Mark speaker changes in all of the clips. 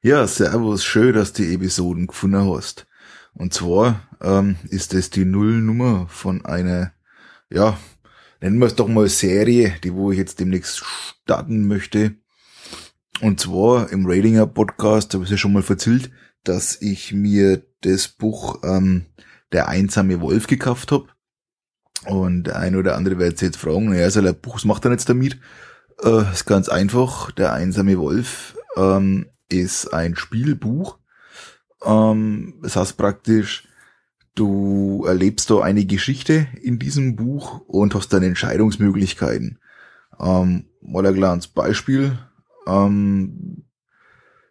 Speaker 1: Ja, servus, schön, dass du die Episoden gefunden hast. Und zwar ähm, ist es die Nullnummer von einer, ja, nennen wir es doch mal Serie, die wo ich jetzt demnächst starten möchte. Und zwar im Ratinger Podcast habe ich ja schon mal erzählt, dass ich mir das Buch ähm, Der einsame Wolf gekauft habe. Und der eine oder andere wird jetzt fragen, naja, so ein Buch, was macht er jetzt damit? Äh, ist ganz einfach. Der einsame Wolf ähm, ist ein Spielbuch. Ähm, das heißt praktisch, du erlebst da eine Geschichte in diesem Buch und hast dann Entscheidungsmöglichkeiten. Ähm, mal ein kleines Beispiel. Ähm,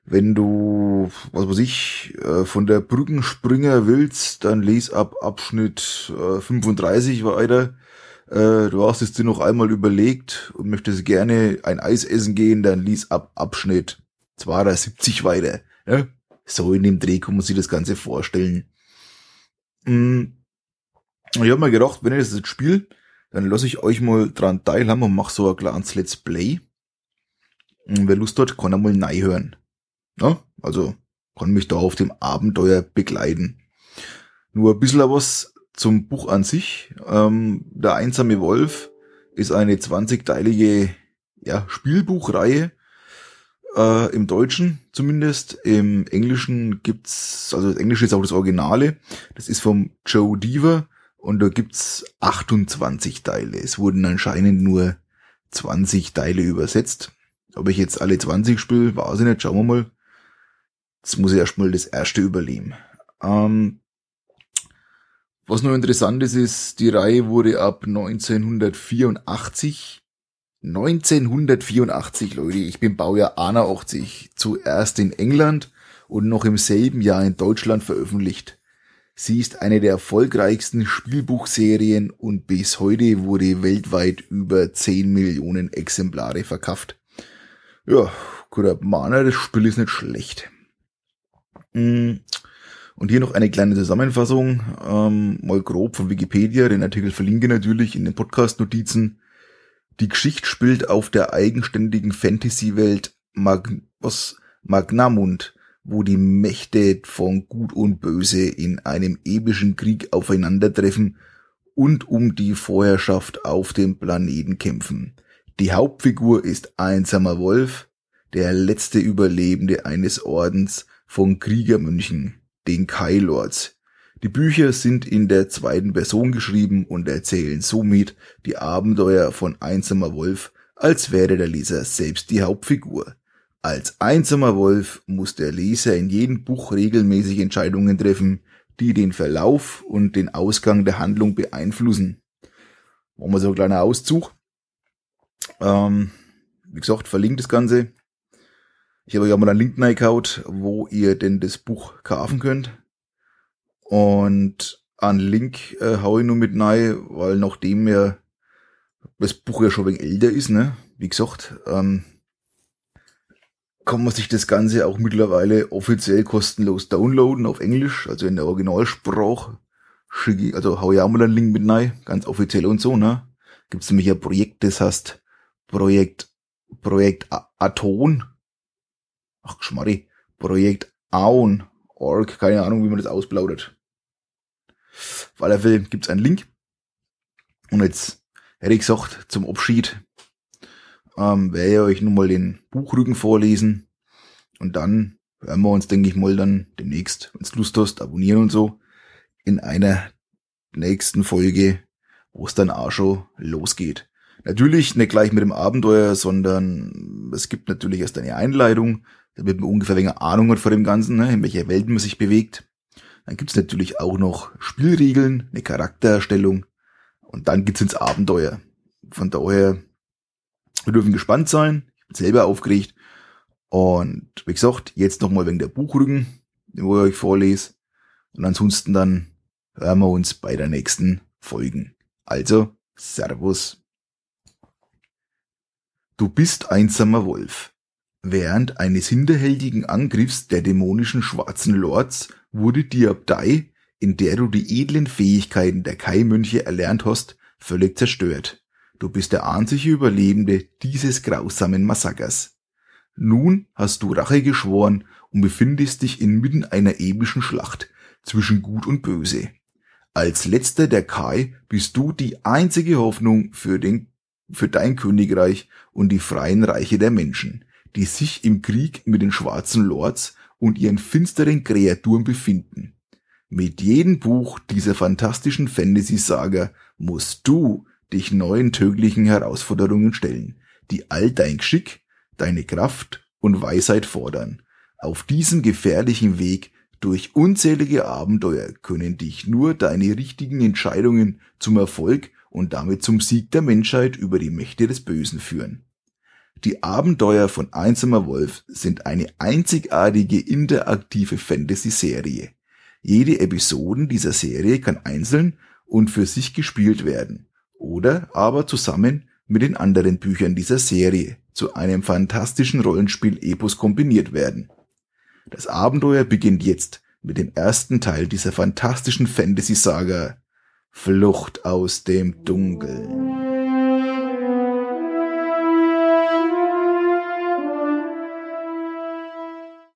Speaker 1: wenn du, was weiß ich, äh, von der Brückenspringer willst, dann lies ab Abschnitt äh, 35 weiter. Äh, du hast es dir noch einmal überlegt und möchtest gerne ein Eis essen gehen, dann lies ab Abschnitt 72 weiter. Ja? So in dem Dreh kann man sich das Ganze vorstellen. Hm. Ich habe mir gedacht, wenn ich das jetzt spiele, dann lasse ich euch mal dran teilhaben und mache so ein kleines Let's Play. Und wer Lust hat, kann mal neu hören. Ja? Also kann mich da auf dem Abenteuer begleiten. Nur ein bisschen was zum Buch an sich. Ähm, der einsame Wolf ist eine 20-teilige ja, Spielbuchreihe äh, im Deutschen zumindest. Im Englischen gibt's, also das Englische ist auch das Originale. Das ist vom Joe Deaver und da gibt's 28 Teile. Es wurden anscheinend nur 20 Teile übersetzt. Ob ich jetzt alle 20 spiele, weiß ich nicht. Schauen wir mal. Jetzt muss ich erstmal das erste überleben. Ähm, was noch interessant ist, ist, die Reihe wurde ab 1984 1984, Leute, ich bin Baujahr 81, zuerst in England und noch im selben Jahr in Deutschland veröffentlicht. Sie ist eine der erfolgreichsten Spielbuchserien und bis heute wurde weltweit über 10 Millionen Exemplare verkauft. Ja, guter Mahner, das Spiel ist nicht schlecht. Mm, und hier noch eine kleine Zusammenfassung, ähm, mal grob von Wikipedia, den Artikel verlinke natürlich in den Podcast-Notizen. Die Geschichte spielt auf der eigenständigen Fantasy-Welt Mag was Magnamund, wo die Mächte von Gut und Böse in einem epischen Krieg aufeinandertreffen und um die Vorherrschaft auf dem Planeten kämpfen. Die Hauptfigur ist einsamer Wolf, der letzte Überlebende eines Ordens von Kriegermönchen, den Kailords, die Bücher sind in der zweiten Person geschrieben und erzählen somit die Abenteuer von Einsamer Wolf, als wäre der Leser selbst die Hauptfigur. Als einsamer Wolf muss der Leser in jedem Buch regelmäßig Entscheidungen treffen, die den Verlauf und den Ausgang der Handlung beeinflussen. Machen wir so ein kleiner Auszug. Ähm, wie gesagt, verlinkt das Ganze. Ich habe ja mal einen Link reingehaut, wo ihr denn das Buch kaufen könnt. Und an Link äh, hau ich nur mit rein, weil nachdem mir das Buch ja schon wegen älter ist, ne, wie gesagt, ähm, kann man sich das Ganze auch mittlerweile offiziell kostenlos downloaden auf Englisch, also in der Originalsprache. Schicke, also hau ich auch mal einen Link mit rein, ganz offiziell und so, ne. Gibt's nämlich ein Projekt, das heißt Projekt, Projekt Aton. Ach, Schmarri. Projekt Aon. Org, keine Ahnung, wie man das ausplaudert. Auf alle Fälle gibt's einen Link. Und jetzt hätte ich gesagt, zum Abschied ähm, werde ich euch nun mal den Buchrücken vorlesen. Und dann hören wir uns, denke ich mal, dann demnächst, wenn du Lust hast, abonnieren und so, in einer nächsten Folge, wo es dann auch schon losgeht. Natürlich nicht gleich mit dem Abenteuer, sondern es gibt natürlich erst eine Einleitung, damit man ungefähr weniger Ahnung hat vor dem Ganzen, ne, in welcher Welt man sich bewegt. Dann gibt's natürlich auch noch Spielregeln, eine Charaktererstellung und dann geht's ins Abenteuer. Von daher, wir dürfen gespannt sein. Ich bin selber aufgeregt. Und wie gesagt, jetzt nochmal wegen der Buchrücken, wo ich euch vorlese. Und ansonsten dann hören wir uns bei der nächsten Folgen. Also, Servus. Du bist einsamer Wolf. Während eines hinterhältigen Angriffs der dämonischen schwarzen Lords wurde die Abtei, in der du die edlen Fähigkeiten der Kai-Mönche erlernt hast, völlig zerstört. Du bist der einzige Überlebende dieses grausamen Massakers. Nun hast du Rache geschworen und befindest dich inmitten einer epischen Schlacht zwischen Gut und Böse. Als letzter der Kai bist du die einzige Hoffnung für den, für dein Königreich und die freien Reiche der Menschen, die sich im Krieg mit den schwarzen Lords und ihren finsteren Kreaturen befinden. Mit jedem Buch dieser fantastischen Fantasy-Saga musst du dich neuen tödlichen Herausforderungen stellen, die all dein Geschick, deine Kraft und Weisheit fordern. Auf diesem gefährlichen Weg durch unzählige Abenteuer können dich nur deine richtigen Entscheidungen zum Erfolg und damit zum Sieg der Menschheit über die Mächte des Bösen führen. Die Abenteuer von Einsamer Wolf sind eine einzigartige interaktive Fantasy-Serie. Jede Episode dieser Serie kann einzeln und für sich gespielt werden oder aber zusammen mit den anderen Büchern dieser Serie zu einem fantastischen Rollenspiel-Epos kombiniert werden. Das Abenteuer beginnt jetzt mit dem ersten Teil dieser fantastischen Fantasy-Saga Flucht aus dem Dunkeln.